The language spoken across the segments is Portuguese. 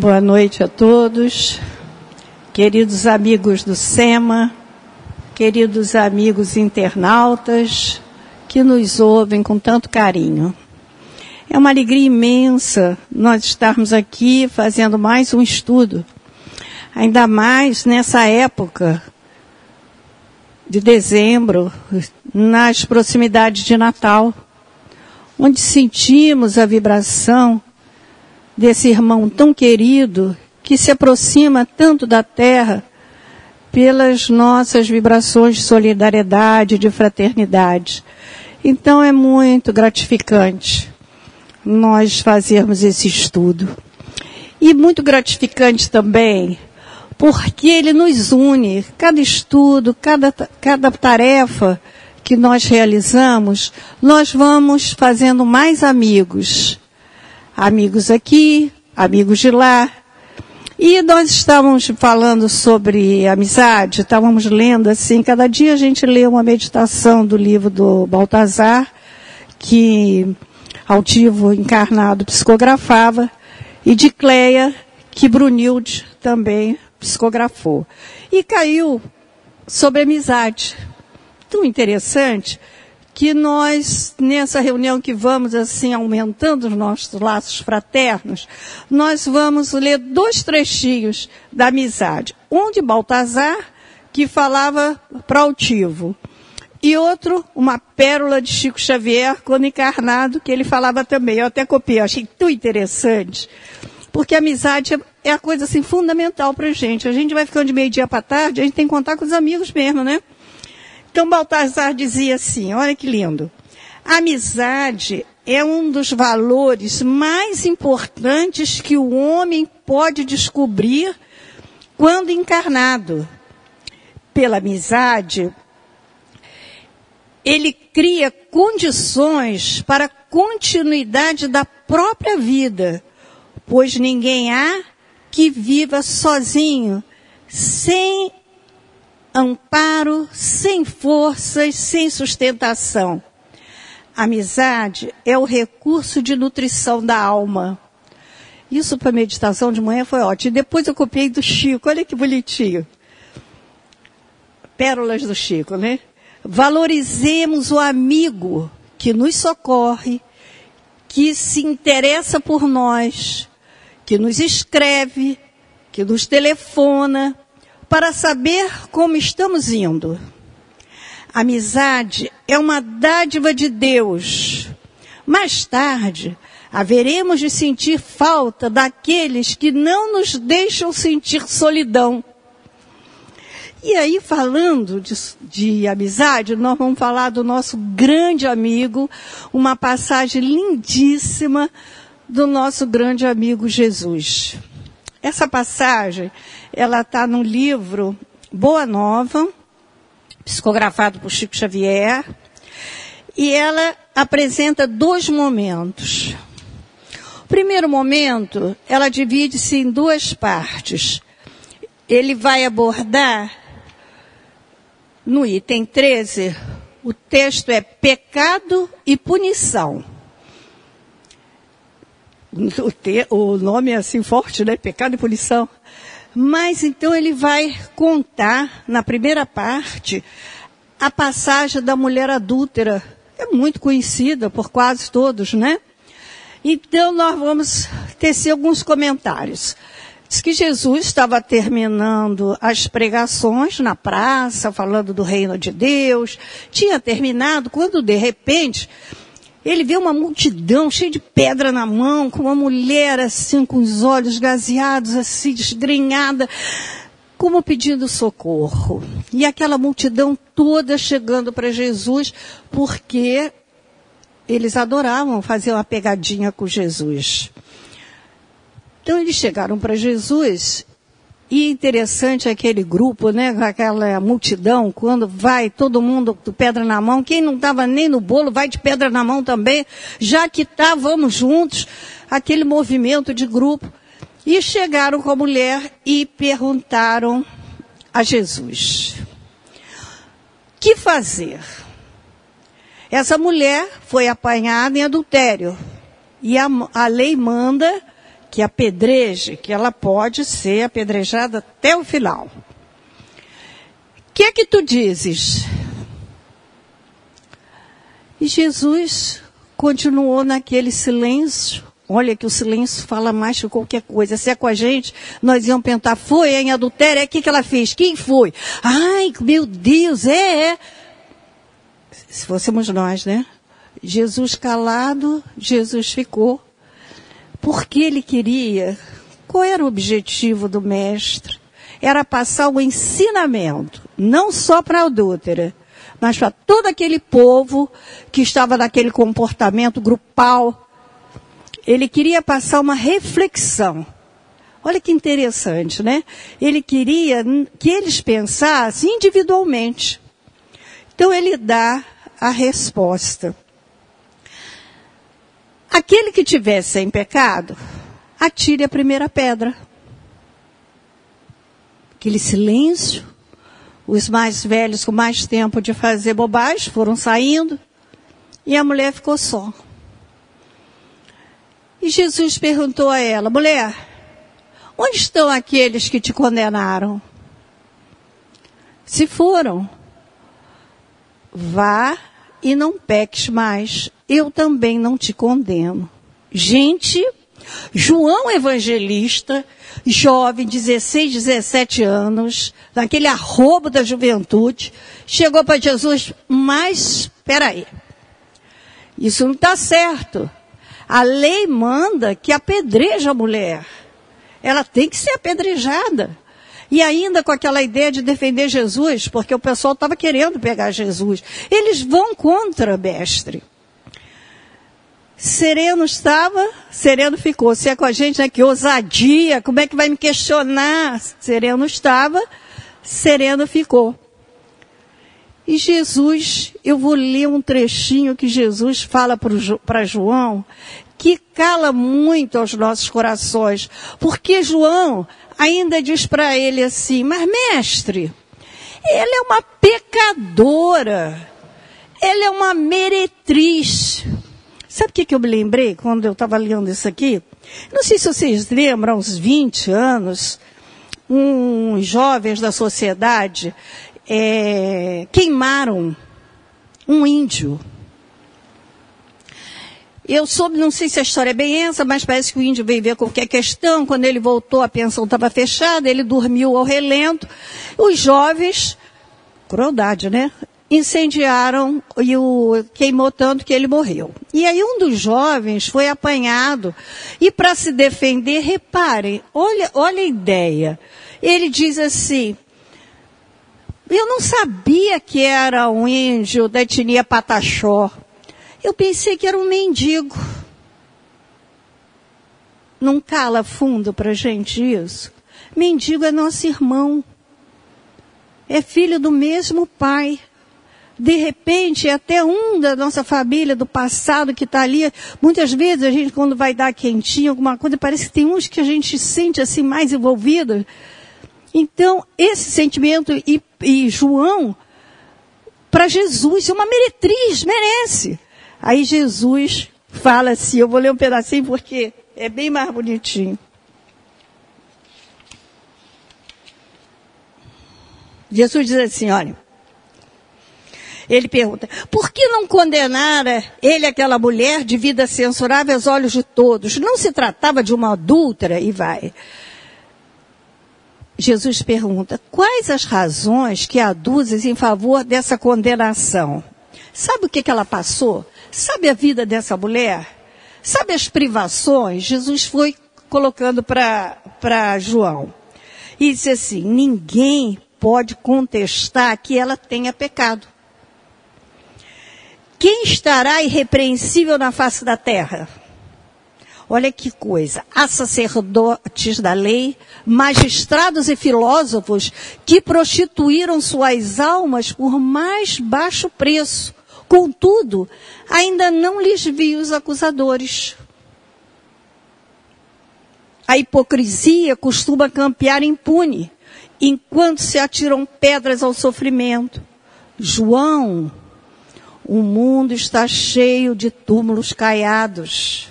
Boa noite a todos, queridos amigos do SEMA, queridos amigos internautas que nos ouvem com tanto carinho. É uma alegria imensa nós estarmos aqui fazendo mais um estudo, ainda mais nessa época de dezembro, nas proximidades de Natal, onde sentimos a vibração desse irmão tão querido que se aproxima tanto da terra pelas nossas vibrações de solidariedade, de fraternidade. Então é muito gratificante nós fazermos esse estudo. E muito gratificante também, porque ele nos une, cada estudo, cada, cada tarefa que nós realizamos, nós vamos fazendo mais amigos. Amigos aqui, amigos de lá. E nós estávamos falando sobre amizade, estávamos lendo assim, cada dia a gente lê uma meditação do livro do Baltazar, que Altivo Encarnado psicografava, e de Cleia, que Brunilde também psicografou. E caiu sobre amizade. Tão interessante que nós, nessa reunião que vamos assim aumentando os nossos laços fraternos, nós vamos ler dois trechinhos da amizade. Um de Baltazar, que falava para Altivo, e outro, uma pérola de Chico Xavier, quando encarnado, que ele falava também. Eu até copiei, achei tão interessante. Porque a amizade é a coisa assim fundamental para a gente. A gente vai ficando de meio-dia para tarde, a gente tem que contar com os amigos mesmo, né? Então Baltazar dizia assim, olha que lindo. A amizade é um dos valores mais importantes que o homem pode descobrir quando encarnado. Pela amizade, ele cria condições para a continuidade da própria vida, pois ninguém há que viva sozinho, sem amparo, sem forças, sem sustentação. Amizade é o recurso de nutrição da alma. Isso para meditação de manhã foi ótimo. Depois eu copiei do Chico, olha que bonitinho. Pérolas do Chico, né? Valorizemos o amigo que nos socorre, que se interessa por nós, que nos escreve, que nos telefona, para saber como estamos indo. Amizade é uma dádiva de Deus. Mais tarde, haveremos de sentir falta daqueles que não nos deixam sentir solidão. E aí, falando de, de, amizade, nós vamos falar do nosso grande amigo, uma passagem lindíssima do nosso grande amigo Jesus. Essa passagem, ela está no livro Boa Nova, psicografado por Chico Xavier, e ela apresenta dois momentos. O primeiro momento, ela divide-se em duas partes. Ele vai abordar no item 13, o texto é pecado e punição. O, te, o nome é assim forte, né? Pecado e punição. Mas então ele vai contar, na primeira parte, a passagem da mulher adúltera. É muito conhecida por quase todos, né? Então nós vamos tecer alguns comentários. Diz que Jesus estava terminando as pregações na praça, falando do reino de Deus. Tinha terminado quando, de repente, ele vê uma multidão cheia de pedra na mão, com uma mulher assim, com os olhos gazeados, assim, desgrenhada, como pedindo socorro. E aquela multidão toda chegando para Jesus, porque eles adoravam fazer uma pegadinha com Jesus. Então eles chegaram para Jesus e interessante aquele grupo, né, aquela multidão, quando vai todo mundo com pedra na mão, quem não estava nem no bolo vai de pedra na mão também, já que tá, vamos juntos, aquele movimento de grupo. E chegaram com a mulher e perguntaram a Jesus: Que fazer? Essa mulher foi apanhada em adultério. E a, a lei manda que apedreje, que ela pode ser apedrejada até o final. O que é que tu dizes? E Jesus continuou naquele silêncio. Olha que o silêncio fala mais que qualquer coisa. Se é com a gente, nós íamos perguntar, foi em adultério? É o que, que ela fez? Quem foi? Ai, meu Deus, é, é. Se fôssemos nós, né? Jesus calado, Jesus ficou. Porque ele queria. Qual era o objetivo do mestre? Era passar o ensinamento, não só para a adúltera, mas para todo aquele povo que estava naquele comportamento grupal. Ele queria passar uma reflexão. Olha que interessante, né? Ele queria que eles pensassem individualmente. Então ele dá a resposta. Aquele que tiver sem pecado, atire a primeira pedra. Aquele silêncio, os mais velhos com mais tempo de fazer bobagem foram saindo e a mulher ficou só. E Jesus perguntou a ela, mulher, onde estão aqueles que te condenaram? Se foram, vá e não peques mais. Eu também não te condeno. Gente, João Evangelista, jovem, 16, 17 anos, naquele arrobo da juventude, chegou para Jesus, mas, peraí, isso não está certo. A lei manda que apedreja a mulher. Ela tem que ser apedrejada. E ainda com aquela ideia de defender Jesus, porque o pessoal estava querendo pegar Jesus. Eles vão contra mestre. Sereno estava, sereno ficou. Se é com a gente, né? Que ousadia, como é que vai me questionar? Sereno estava, sereno ficou. E Jesus, eu vou ler um trechinho que Jesus fala para João, que cala muito aos nossos corações. Porque João ainda diz para ele assim, mas mestre, ela é uma pecadora, ela é uma meretriz. Sabe o que, que eu me lembrei quando eu estava lendo isso aqui? Não sei se vocês lembram, há uns 20 anos, uns jovens da sociedade é, queimaram um índio. Eu soube, não sei se a história é bem essa, mas parece que o índio veio ver qualquer questão. Quando ele voltou, a pensão estava fechada, ele dormiu ao relento. Os jovens, crueldade, né? incendiaram e o queimou tanto que ele morreu. E aí um dos jovens foi apanhado e para se defender, reparem, olha, olha a ideia. Ele diz assim: eu não sabia que era um índio da etnia Pataxó. Eu pensei que era um mendigo. Não cala fundo para gente isso? Mendigo é nosso irmão. É filho do mesmo pai de repente, é até um da nossa família, do passado, que está ali. Muitas vezes a gente, quando vai dar quentinho, alguma coisa, parece que tem uns que a gente sente assim mais envolvido. Então, esse sentimento, e, e João, para Jesus, é uma meretriz, merece. Aí Jesus fala assim, eu vou ler um pedacinho porque é bem mais bonitinho. Jesus diz assim, olha, ele pergunta, por que não condenara ele aquela mulher de vida censurável aos olhos de todos? Não se tratava de uma adúltera? E vai. Jesus pergunta, quais as razões que aduzes em favor dessa condenação? Sabe o que, que ela passou? Sabe a vida dessa mulher? Sabe as privações? Jesus foi colocando para João. E disse assim: ninguém pode contestar que ela tenha pecado. Quem estará irrepreensível na face da terra? Olha que coisa. Há sacerdotes da lei, magistrados e filósofos que prostituíram suas almas por mais baixo preço. Contudo, ainda não lhes vi os acusadores. A hipocrisia costuma campear impune, enquanto se atiram pedras ao sofrimento. João o mundo está cheio de túmulos caiados.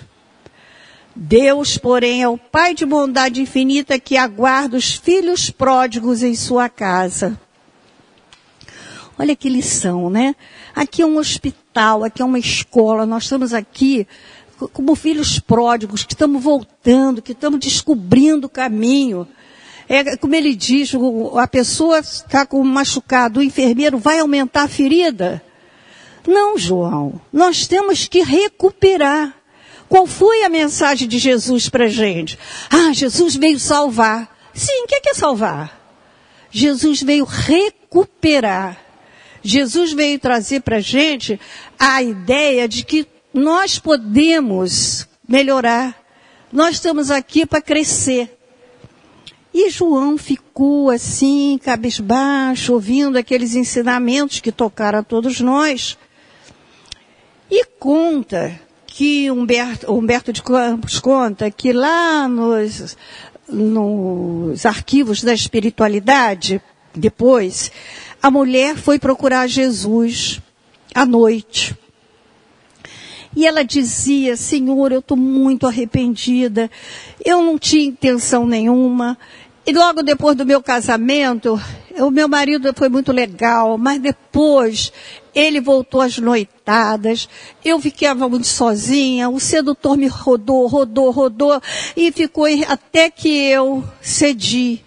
Deus, porém, é o Pai de bondade infinita que aguarda os filhos pródigos em sua casa. Olha que lição, né? Aqui é um hospital, aqui é uma escola, nós estamos aqui como filhos pródigos, que estamos voltando, que estamos descobrindo o caminho. É, como ele diz, a pessoa está com machucado, o enfermeiro vai aumentar a ferida. Não, João, nós temos que recuperar. Qual foi a mensagem de Jesus para gente? Ah, Jesus veio salvar. Sim, o que é, é salvar? Jesus veio recuperar. Jesus veio trazer para a gente a ideia de que nós podemos melhorar. Nós estamos aqui para crescer. E João ficou assim, cabisbaixo, ouvindo aqueles ensinamentos que tocaram a todos nós. E conta que Humberto, Humberto de Campos conta que lá nos, nos arquivos da espiritualidade, depois, a mulher foi procurar Jesus à noite. E ela dizia, Senhor, eu estou muito arrependida, eu não tinha intenção nenhuma. E logo depois do meu casamento, o meu marido foi muito legal, mas depois ele voltou às noitadas, eu ficava muito sozinha, o sedutor me rodou, rodou, rodou, e ficou até que eu cedi.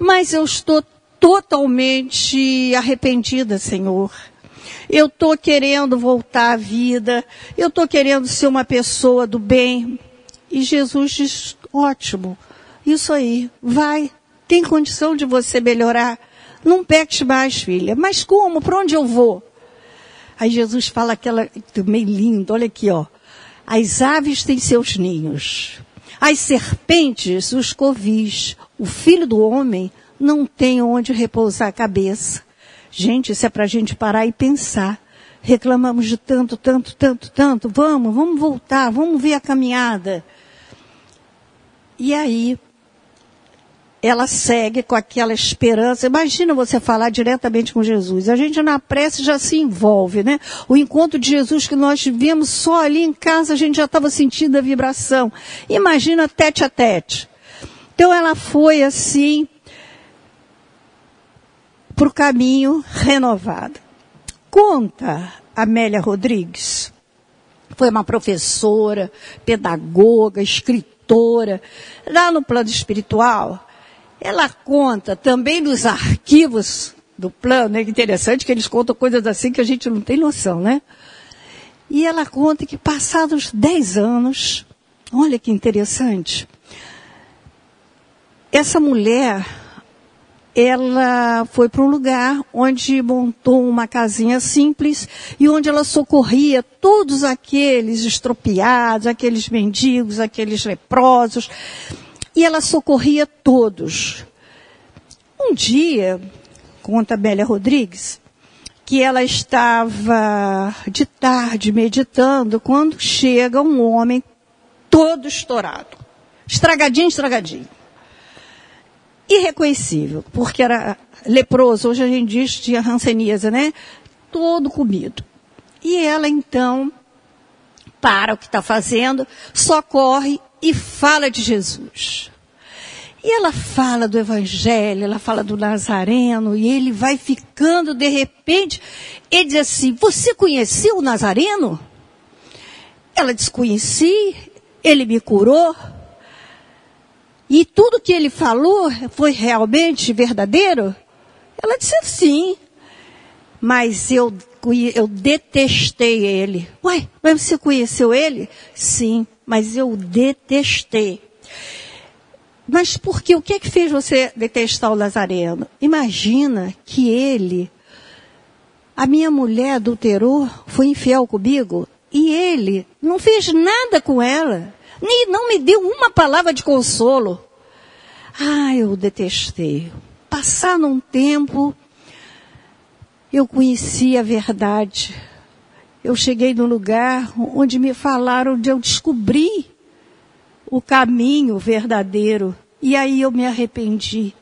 Mas eu estou totalmente arrependida, Senhor. Eu estou querendo voltar à vida. Eu estou querendo ser uma pessoa do bem. E Jesus diz, ótimo. Isso aí, vai. Tem condição de você melhorar. Não peques mais, filha. Mas como? Para onde eu vou? Aí Jesus fala aquela, meio lindo, olha aqui, ó. As aves têm seus ninhos. As serpentes, os covis. O filho do homem não tem onde repousar a cabeça. Gente, isso é para a gente parar e pensar. Reclamamos de tanto, tanto, tanto, tanto. Vamos, vamos voltar, vamos ver a caminhada. E aí, ela segue com aquela esperança. Imagina você falar diretamente com Jesus. A gente na prece já se envolve, né? O encontro de Jesus que nós tivemos só ali em casa, a gente já estava sentindo a vibração. Imagina tete a tete. Então ela foi assim, para o caminho renovado. Conta Amélia Rodrigues. Foi uma professora, pedagoga, escritora. Lá no plano espiritual, ela conta também nos arquivos do plano, é interessante que eles contam coisas assim que a gente não tem noção, né? E ela conta que passados 10 anos, olha que interessante, essa mulher ela foi para um lugar onde montou uma casinha simples e onde ela socorria todos aqueles estropiados, aqueles mendigos, aqueles leprosos. E ela socorria todos. Um dia, conta Bélia Rodrigues, que ela estava de tarde meditando quando chega um homem todo estourado. Estragadinho, estragadinho irreconhecível, porque era leproso, hoje a gente diz tinha ranceníase, né? Todo comido. E ela então para o que está fazendo, socorre e fala de Jesus. E ela fala do Evangelho, ela fala do Nazareno, e ele vai ficando, de repente, ele diz assim: Você conheceu o Nazareno? Ela diz: Conheci, ele me curou. E tudo que ele falou foi realmente verdadeiro? Ela disse sim. Mas eu, eu detestei ele. Uai, mas você conheceu ele? Sim, mas eu detestei. Mas por quê? O que é que fez você detestar o Lazareno? Imagina que ele, a minha mulher adulterou, foi infiel comigo, e ele não fez nada com ela nem não me deu uma palavra de consolo. Ah, eu detestei. Passar num tempo, eu conheci a verdade. Eu cheguei num lugar onde me falaram de eu descobrir o caminho verdadeiro. E aí eu me arrependi.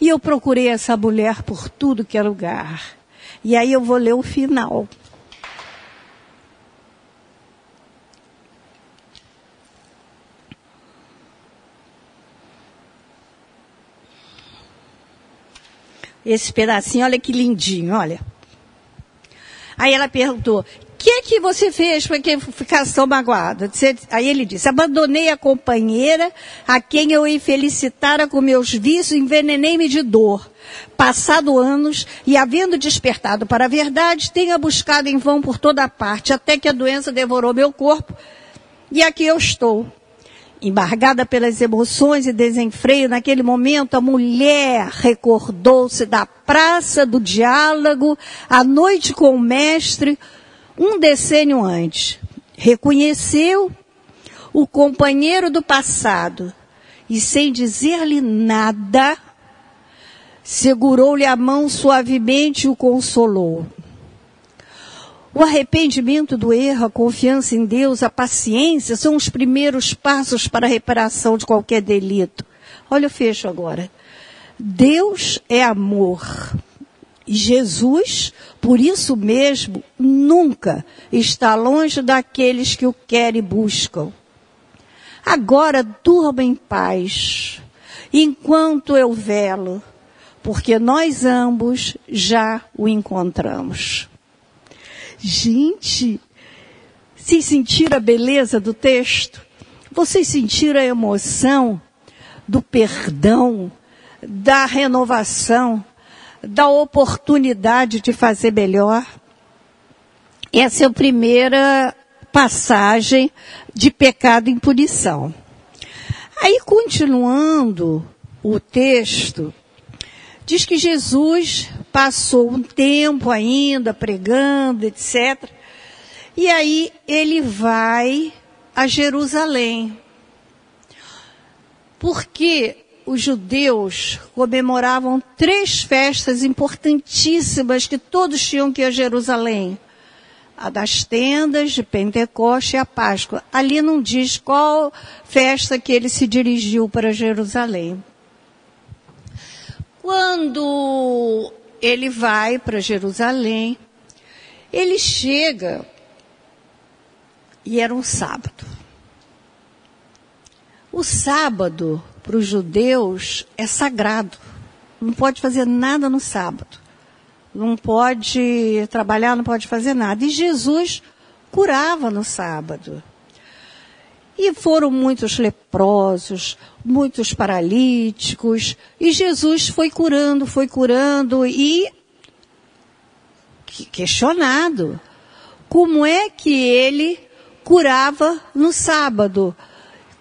E eu procurei essa mulher por tudo que é lugar. E aí eu vou ler o final. Esse pedacinho, olha que lindinho, olha. Aí ela perguntou: que é que você fez para que ficasse tão magoada? Aí ele disse, abandonei a companheira a quem eu infelicitara com meus vícios, envenenei-me de dor. Passado anos, e havendo despertado para a verdade, tenha buscado em vão por toda parte, até que a doença devorou meu corpo, e aqui eu estou. Embargada pelas emoções e desenfreio, naquele momento a mulher recordou-se da praça do diálogo, a noite com o mestre, um decênio antes, reconheceu o companheiro do passado e, sem dizer-lhe nada, segurou-lhe a mão suavemente e o consolou. O arrependimento do erro, a confiança em Deus, a paciência são os primeiros passos para a reparação de qualquer delito. Olha o fecho agora. Deus é amor. Jesus, por isso mesmo, nunca está longe daqueles que o querem e buscam. Agora durma em paz, enquanto eu velo, porque nós ambos já o encontramos. Gente, se sentiram a beleza do texto? Vocês sentiram a emoção do perdão, da renovação? da oportunidade de fazer melhor. Essa é a primeira passagem de pecado em punição. Aí, continuando o texto, diz que Jesus passou um tempo ainda pregando, etc. E aí ele vai a Jerusalém. Porque os judeus comemoravam três festas importantíssimas que todos tinham que ir a Jerusalém. A das tendas de Pentecoste e a Páscoa. Ali não diz qual festa que ele se dirigiu para Jerusalém. Quando ele vai para Jerusalém, ele chega e era um sábado. O sábado para os judeus é sagrado. Não pode fazer nada no sábado. Não pode trabalhar, não pode fazer nada. E Jesus curava no sábado. E foram muitos leprosos, muitos paralíticos, e Jesus foi curando, foi curando e questionado. Como é que ele curava no sábado?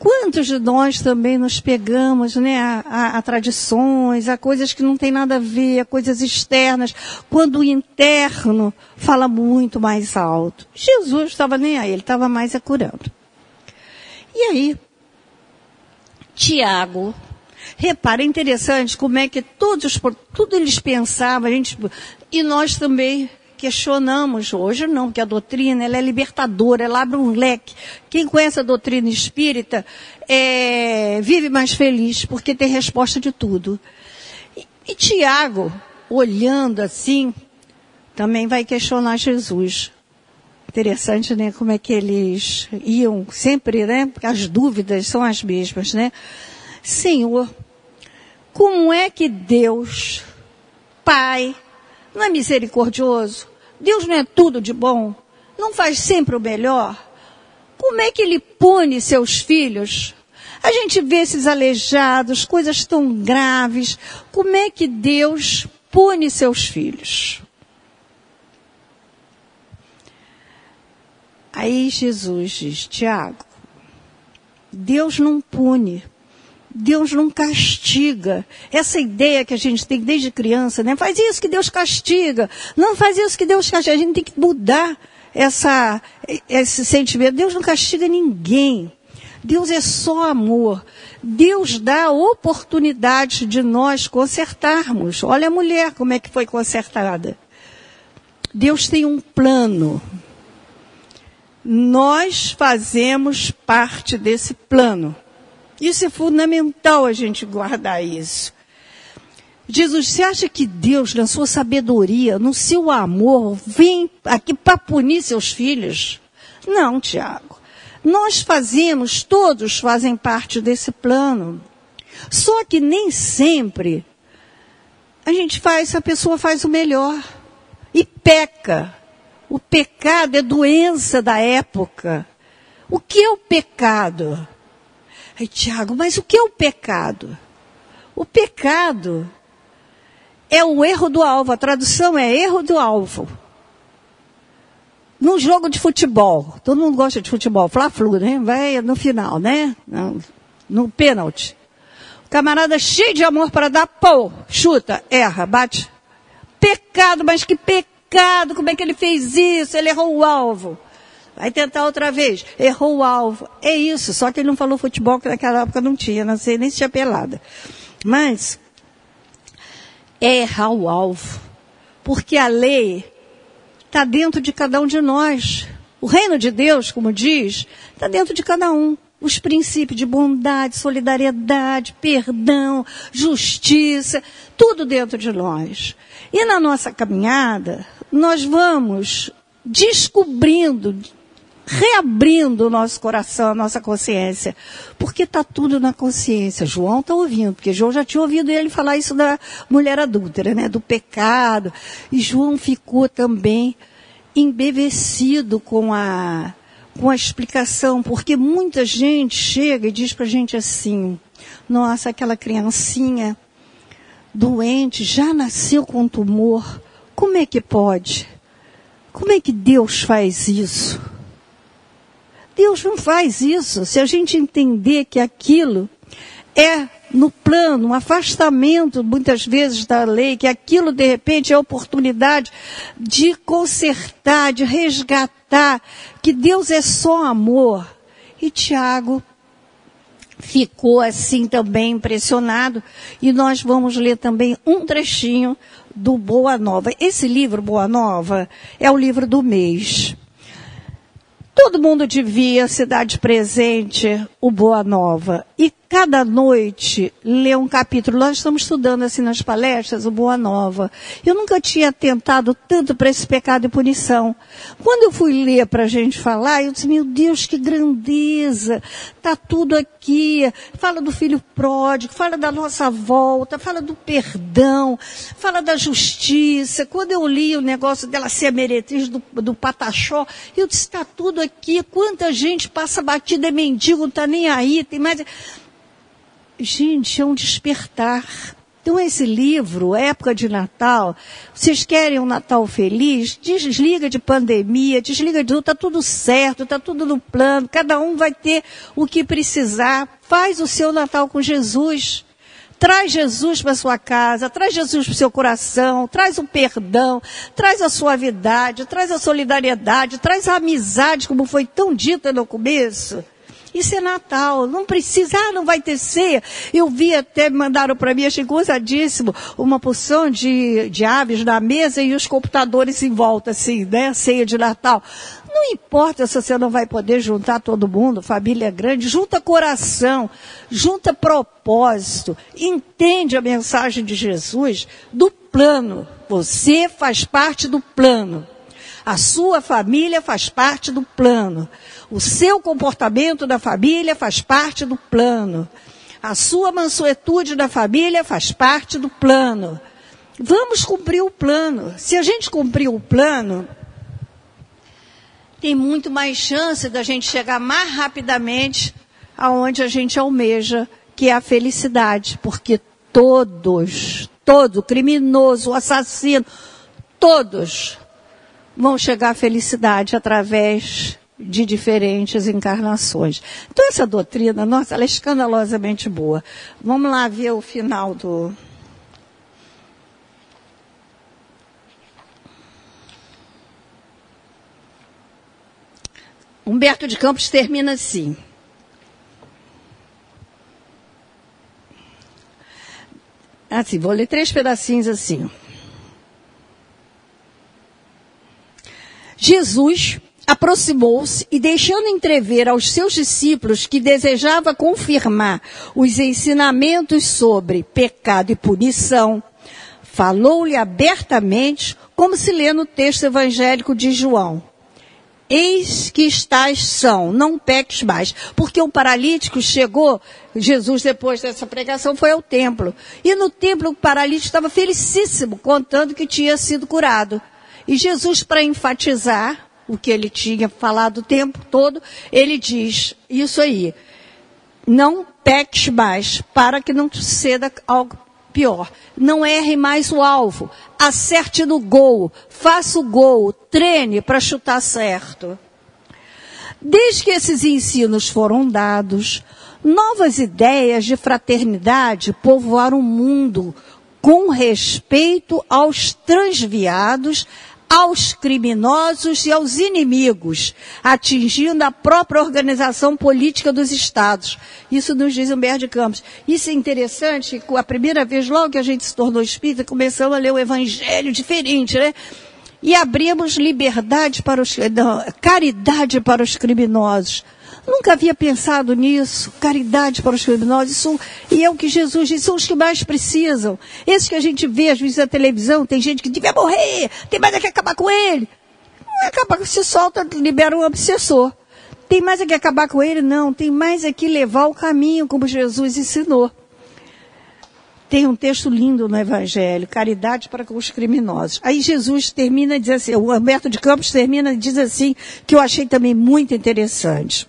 Quantos de nós também nos pegamos né, a, a, a, tradições, a coisas que não tem nada a ver, a coisas externas, quando o interno fala muito mais alto. Jesus estava nem aí, ele estava mais a curando. E aí, Tiago, repara, é interessante como é que todos, tudo eles pensavam, a gente, e nós também questionamos hoje não, porque a doutrina ela é libertadora, ela abre um leque. Quem conhece a doutrina espírita é, vive mais feliz, porque tem resposta de tudo. E, e Tiago, olhando assim, também vai questionar Jesus. Interessante, né? Como é que eles iam sempre, né? As dúvidas são as mesmas, né? Senhor, como é que Deus, Pai, não é misericordioso? Deus não é tudo de bom? Não faz sempre o melhor? Como é que ele pune seus filhos? A gente vê esses aleijados, coisas tão graves. Como é que Deus pune seus filhos? Aí Jesus diz, Tiago, Deus não pune. Deus não castiga. Essa ideia que a gente tem desde criança, né? Faz isso que Deus castiga. Não faz isso que Deus castiga. A gente tem que mudar essa, esse sentimento. Deus não castiga ninguém. Deus é só amor. Deus dá a oportunidade de nós consertarmos. Olha a mulher como é que foi consertada. Deus tem um plano. Nós fazemos parte desse plano. Isso é fundamental a gente guardar isso. Jesus, você acha que Deus, na sua sabedoria, no seu amor, vem aqui para punir seus filhos? Não, Tiago. Nós fazemos, todos fazem parte desse plano. Só que nem sempre a gente faz, a pessoa faz o melhor e peca. O pecado é doença da época. O que é o pecado? Ai, Tiago, mas o que é o pecado? O pecado é o erro do alvo. A tradução é erro do alvo. Num jogo de futebol, todo mundo gosta de futebol, fla-flu, né? Vai no final, né? No, no pênalti. O camarada cheio de amor para dar, pô, chuta, erra, bate. Pecado, mas que pecado, como é que ele fez isso? Ele errou o alvo. Vai tentar outra vez. Errou o alvo. É isso. Só que ele não falou futebol, que naquela época não tinha, não sei nem se tinha pelada. Mas, é errar o alvo. Porque a lei está dentro de cada um de nós. O reino de Deus, como diz, está dentro de cada um. Os princípios de bondade, solidariedade, perdão, justiça, tudo dentro de nós. E na nossa caminhada, nós vamos descobrindo, reabrindo o nosso coração, a nossa consciência. Porque está tudo na consciência. João está ouvindo, porque João já tinha ouvido ele falar isso da mulher adúltera, né? Do pecado. E João ficou também embevecido com a, com a explicação, porque muita gente chega e diz para a gente assim, nossa, aquela criancinha doente já nasceu com tumor, como é que pode? Como é que Deus faz isso? Deus não faz isso. Se a gente entender que aquilo é no plano, um afastamento muitas vezes da lei, que aquilo de repente é oportunidade de consertar, de resgatar, que Deus é só amor. E Tiago ficou assim também impressionado, e nós vamos ler também um trechinho do Boa Nova. Esse livro, Boa Nova, é o livro do mês. Todo mundo devia se presente o Boa Nova. E cada noite ler um capítulo. Nós estamos estudando assim nas palestras o Boa Nova. Eu nunca tinha atentado tanto para esse pecado e punição. Quando eu fui ler para a gente falar, eu disse, meu Deus, que grandeza! Tá tudo aqui. Fala do filho pródigo, fala da nossa volta, fala do perdão, fala da justiça. Quando eu li o negócio dela ser meretriz do, do Pataxó, eu disse, está tudo aqui. Quanta gente passa batida, é mendigo, não está nem aí, tem mais gente, é um despertar. Então, esse livro, época de Natal, vocês querem um Natal feliz? Desliga de pandemia, desliga de tudo, está tudo certo, está tudo no plano, cada um vai ter o que precisar. Faz o seu Natal com Jesus. Traz Jesus para sua casa, traz Jesus para o seu coração, traz o perdão, traz a suavidade, traz a solidariedade, traz a amizade, como foi tão dita no começo. Isso é Natal, não precisa, ah, não vai ter ceia. Eu vi até, mandaram para mim, achei gozadíssimo, uma porção de, de aves na mesa e os computadores em volta, assim, né? Ceia de Natal. Não importa se você não vai poder juntar todo mundo, família grande, junta coração, junta propósito, entende a mensagem de Jesus do plano. Você faz parte do plano. A sua família faz parte do plano. O seu comportamento da família faz parte do plano. A sua mansuetude da família faz parte do plano. Vamos cumprir o plano. Se a gente cumprir o plano, tem muito mais chance da gente chegar mais rapidamente aonde a gente almeja, que é a felicidade, porque todos, todo criminoso, assassino, todos vão chegar à felicidade através de diferentes encarnações. Então essa doutrina, nossa, ela é escandalosamente boa. Vamos lá ver o final do Humberto de Campos termina assim. Assim, vou ler três pedacinhos assim. Jesus aproximou-se e, deixando entrever aos seus discípulos que desejava confirmar os ensinamentos sobre pecado e punição, falou-lhe abertamente, como se lê no texto evangélico de João. Eis que estás são, não peques mais. Porque um paralítico chegou, Jesus depois dessa pregação foi ao templo. E no templo o paralítico estava felicíssimo, contando que tinha sido curado. E Jesus, para enfatizar o que ele tinha falado o tempo todo, ele diz isso aí. Não peques mais, para que não suceda algo pior. Não erre mais o alvo. Acerte no gol. Faça o gol. Treine para chutar certo. Desde que esses ensinos foram dados, novas ideias de fraternidade povoaram o mundo com respeito aos transviados, aos criminosos e aos inimigos, atingindo a própria organização política dos estados. Isso nos diz Humberto de Campos. Isso é interessante, a primeira vez, logo que a gente se tornou espírita, começamos a ler o evangelho diferente, né? E abrimos liberdade para os, não, caridade para os criminosos. Nunca havia pensado nisso. Caridade para os criminosos. Isso, e é o que Jesus disse, são os que mais precisam. Esses que a gente vê, às vezes, na televisão, tem gente que devia morrer, tem mais é que acabar com ele. Não é acabar, se solta, libera um obsessor. Tem mais é que acabar com ele? Não. Tem mais é que levar o caminho, como Jesus ensinou. Tem um texto lindo no Evangelho, caridade para com os criminosos. Aí Jesus termina diz assim, o Humberto de Campos termina diz assim, que eu achei também muito interessante.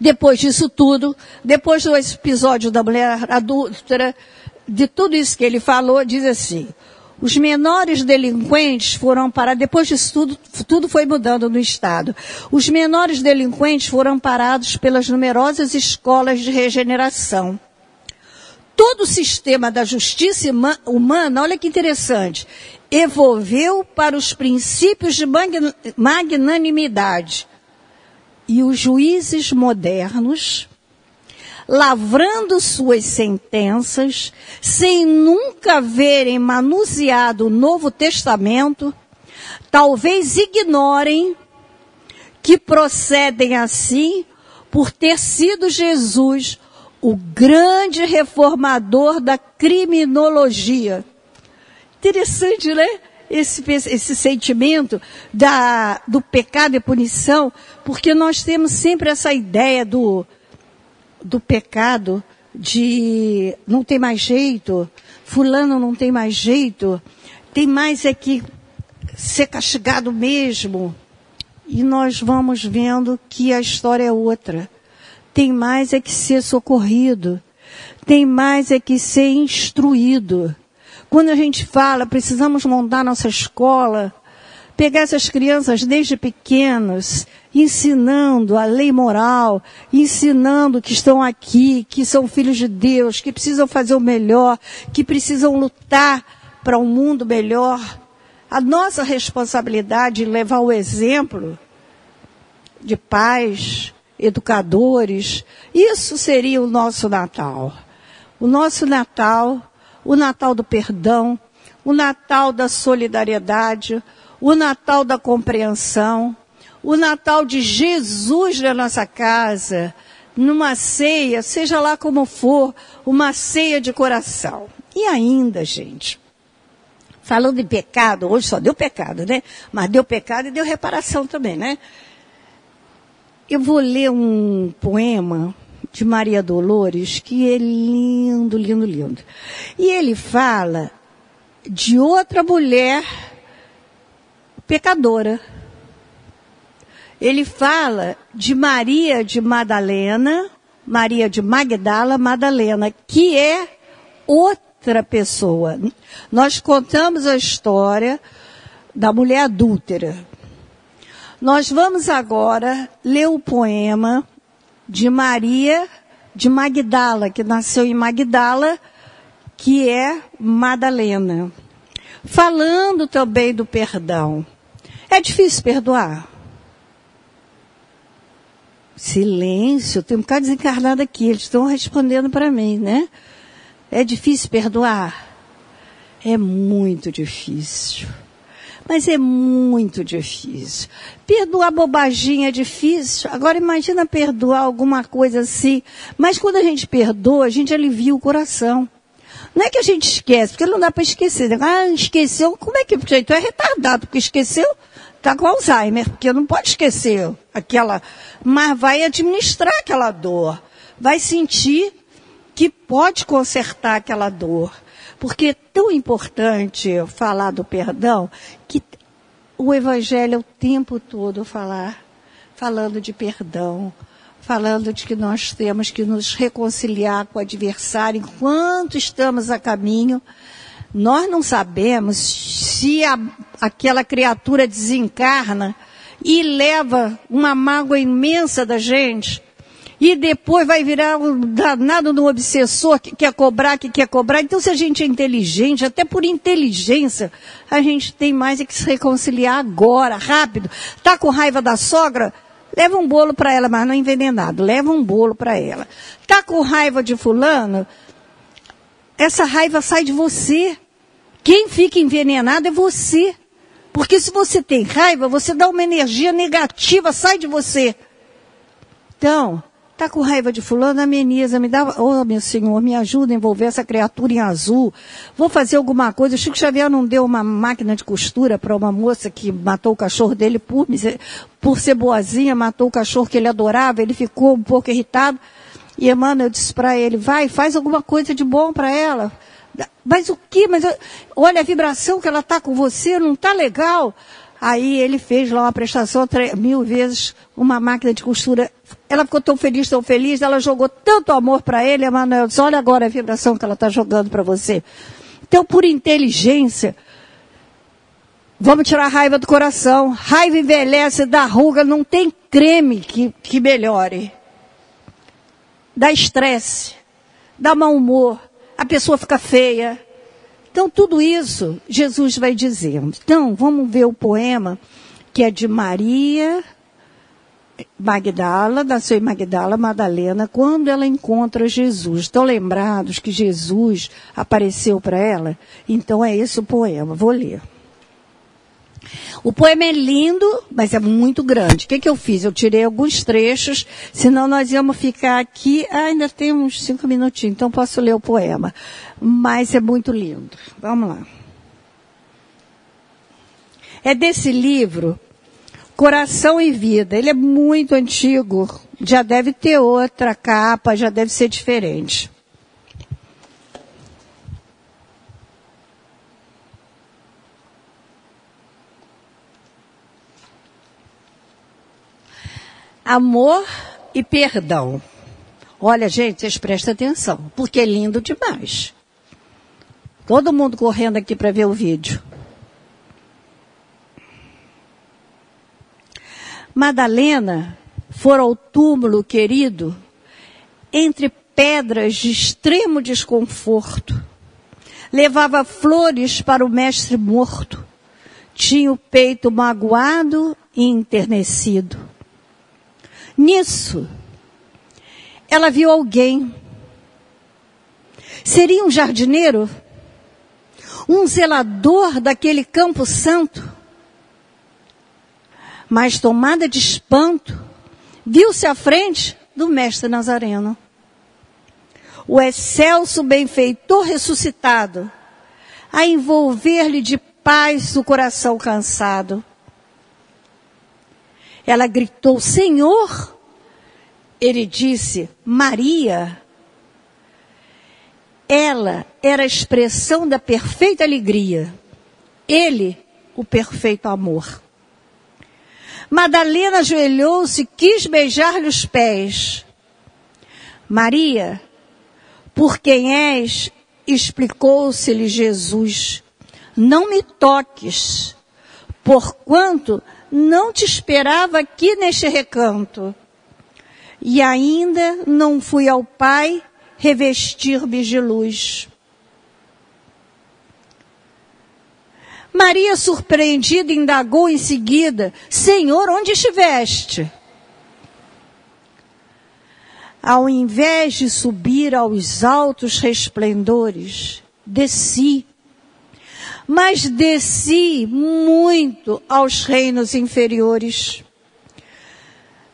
Depois disso tudo, depois do episódio da mulher adulta, de tudo isso que ele falou, diz assim, os menores delinquentes foram parados, depois disso tudo, tudo foi mudando no Estado. Os menores delinquentes foram parados pelas numerosas escolas de regeneração. Todo o sistema da justiça humana, olha que interessante, evolveu para os princípios de magnanimidade e os juízes modernos, lavrando suas sentenças, sem nunca verem manuseado o Novo Testamento, talvez ignorem que procedem assim por ter sido Jesus o grande reformador da criminologia. Interessante, né? Esse, esse sentimento da, do pecado e punição, porque nós temos sempre essa ideia do, do pecado, de não tem mais jeito, fulano não tem mais jeito, tem mais é que ser castigado mesmo. E nós vamos vendo que a história é outra. Tem mais é que ser socorrido. Tem mais é que ser instruído. Quando a gente fala, precisamos montar nossa escola, pegar essas crianças desde pequenos, ensinando a lei moral, ensinando que estão aqui, que são filhos de Deus, que precisam fazer o melhor, que precisam lutar para um mundo melhor. A nossa responsabilidade é levar o exemplo de pais, educadores, isso seria o nosso Natal. O nosso Natal o Natal do perdão, o Natal da solidariedade, o Natal da compreensão, o Natal de Jesus na nossa casa, numa ceia, seja lá como for, uma ceia de coração. E ainda, gente, falando de pecado, hoje só deu pecado, né? Mas deu pecado e deu reparação também, né? Eu vou ler um poema de Maria Dolores, que é lindo, lindo, lindo. E ele fala de outra mulher pecadora. Ele fala de Maria de Madalena, Maria de Magdala Madalena, que é outra pessoa. Nós contamos a história da mulher adúltera. Nós vamos agora ler o poema de Maria de Magdala, que nasceu em Magdala, que é Madalena. Falando também do perdão. É difícil perdoar? Silêncio, tem um bocado desencarnado aqui, eles estão respondendo para mim, né? É difícil perdoar? É muito difícil. Mas é muito difícil. Perdoar bobaginha é difícil. Agora imagina perdoar alguma coisa assim. Mas quando a gente perdoa, a gente alivia o coração. Não é que a gente esquece, porque não dá para esquecer. Ah, esqueceu, como é que? Tu é retardado, porque esqueceu. está com Alzheimer, porque não pode esquecer aquela, mas vai administrar aquela dor, vai sentir que pode consertar aquela dor. Porque é tão importante falar do perdão que o Evangelho é o tempo todo falar, falando de perdão, falando de que nós temos que nos reconciliar com o adversário enquanto estamos a caminho. Nós não sabemos se a, aquela criatura desencarna e leva uma mágoa imensa da gente e depois vai virar um danado no obsessor que quer cobrar, que quer cobrar. Então, se a gente é inteligente, até por inteligência, a gente tem mais é que se reconciliar agora, rápido. Tá com raiva da sogra? Leva um bolo para ela, mas não envenenado. Leva um bolo para ela. Tá com raiva de fulano? Essa raiva sai de você. Quem fica envenenado é você. Porque se você tem raiva, você dá uma energia negativa, sai de você. Então, Tá com raiva de fulano, ameniza, me dá, oh meu senhor, me ajuda a envolver essa criatura em azul. Vou fazer alguma coisa. O Chico Xavier não deu uma máquina de costura para uma moça que matou o cachorro dele por, por ser boazinha, matou o cachorro que ele adorava, ele ficou um pouco irritado. E Emmanuel disse para ele, vai, faz alguma coisa de bom para ela. Mas o que? Mas olha a vibração que ela tá com você, não tá legal. Aí ele fez lá uma prestação mil vezes uma máquina de costura. Ela ficou tão feliz, tão feliz, ela jogou tanto amor para ele, Emanuel disse, olha agora a vibração que ela está jogando para você. Então, por inteligência, vamos tirar a raiva do coração. Raiva envelhece, dá ruga, não tem creme que, que melhore. Dá estresse, dá mau humor, a pessoa fica feia, então, tudo isso Jesus vai dizendo. Então, vamos ver o poema que é de Maria Magdala, nasceu em Magdala, Madalena, quando ela encontra Jesus. Estão lembrados que Jesus apareceu para ela? Então é esse o poema. Vou ler. O poema é lindo, mas é muito grande. O que, que eu fiz? Eu tirei alguns trechos, senão nós íamos ficar aqui. Ah, ainda tem uns cinco minutinhos, então posso ler o poema. Mas é muito lindo. Vamos lá. É desse livro, Coração e Vida. Ele é muito antigo, já deve ter outra capa, já deve ser diferente. Amor e perdão. Olha, gente, vocês prestem atenção, porque é lindo demais. Todo mundo correndo aqui para ver o vídeo. Madalena for ao túmulo querido entre pedras de extremo desconforto. Levava flores para o mestre morto. Tinha o peito magoado e enternecido. Nisso, ela viu alguém. Seria um jardineiro? Um zelador daquele campo santo? Mas tomada de espanto, viu-se à frente do mestre Nazareno. O excelso benfeitor ressuscitado, a envolver-lhe de paz o coração cansado. Ela gritou: Senhor! Ele disse: Maria. Ela era a expressão da perfeita alegria. Ele, o perfeito amor. Madalena ajoelhou-se e quis beijar-lhe os pés. Maria, por quem és, explicou-se-lhe Jesus, não me toques, porquanto não te esperava aqui neste recanto. E ainda não fui ao Pai revestir-me de luz. Maria, surpreendida, indagou em seguida: Senhor, onde estiveste? Ao invés de subir aos altos resplendores, desci mas desci muito aos reinos inferiores.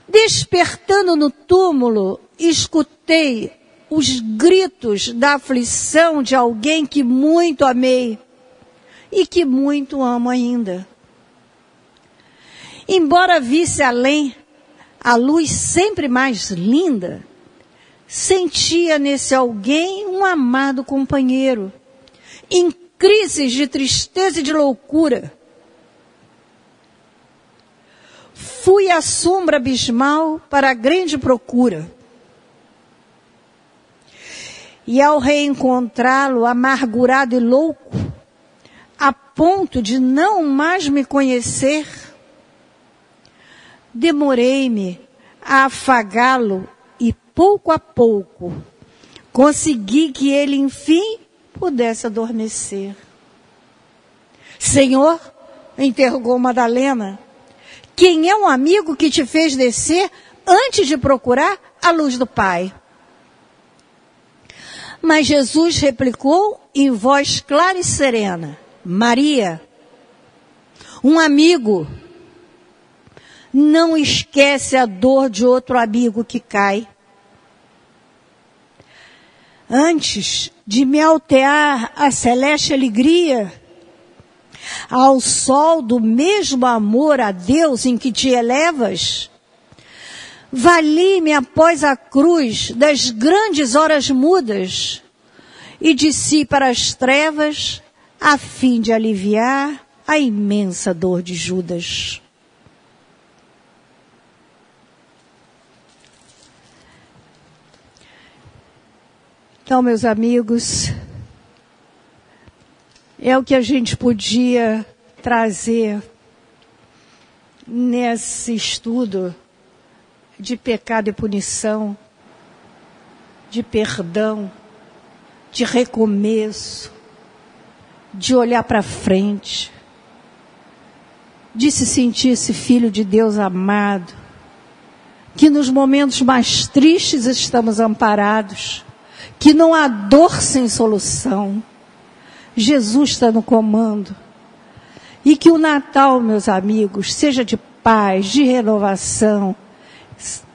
Despertando no túmulo, escutei os gritos da aflição de alguém que muito amei e que muito amo ainda. embora visse além a luz sempre mais linda, sentia nesse alguém um amado companheiro, em crises de tristeza e de loucura. Fui à sombra abismal para a grande procura. E ao reencontrá-lo amargurado e louco, a ponto de não mais me conhecer, demorei-me a afagá-lo e pouco a pouco consegui que ele, enfim, pudesse adormecer. Senhor, interrogou Madalena, quem é um amigo que te fez descer antes de procurar a luz do Pai? Mas Jesus replicou em voz clara e serena: Maria, um amigo não esquece a dor de outro amigo que cai. Antes de me altear a celeste alegria, ao sol do mesmo amor a Deus em que te elevas, vali-me após a cruz das grandes horas mudas e desci para as trevas a fim de aliviar a imensa dor de Judas. Então, meus amigos, é o que a gente podia trazer nesse estudo de pecado e punição, de perdão, de recomeço, de olhar para frente, de se sentir esse filho de Deus amado, que nos momentos mais tristes estamos amparados que não há dor sem solução. Jesus está no comando. E que o Natal, meus amigos, seja de paz, de renovação,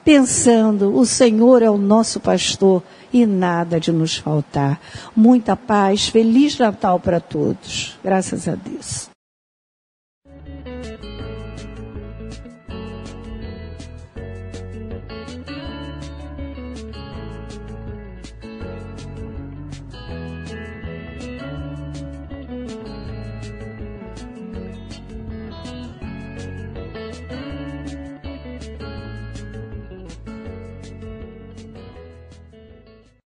pensando, o Senhor é o nosso pastor e nada de nos faltar. Muita paz, Feliz Natal para todos. Graças a Deus.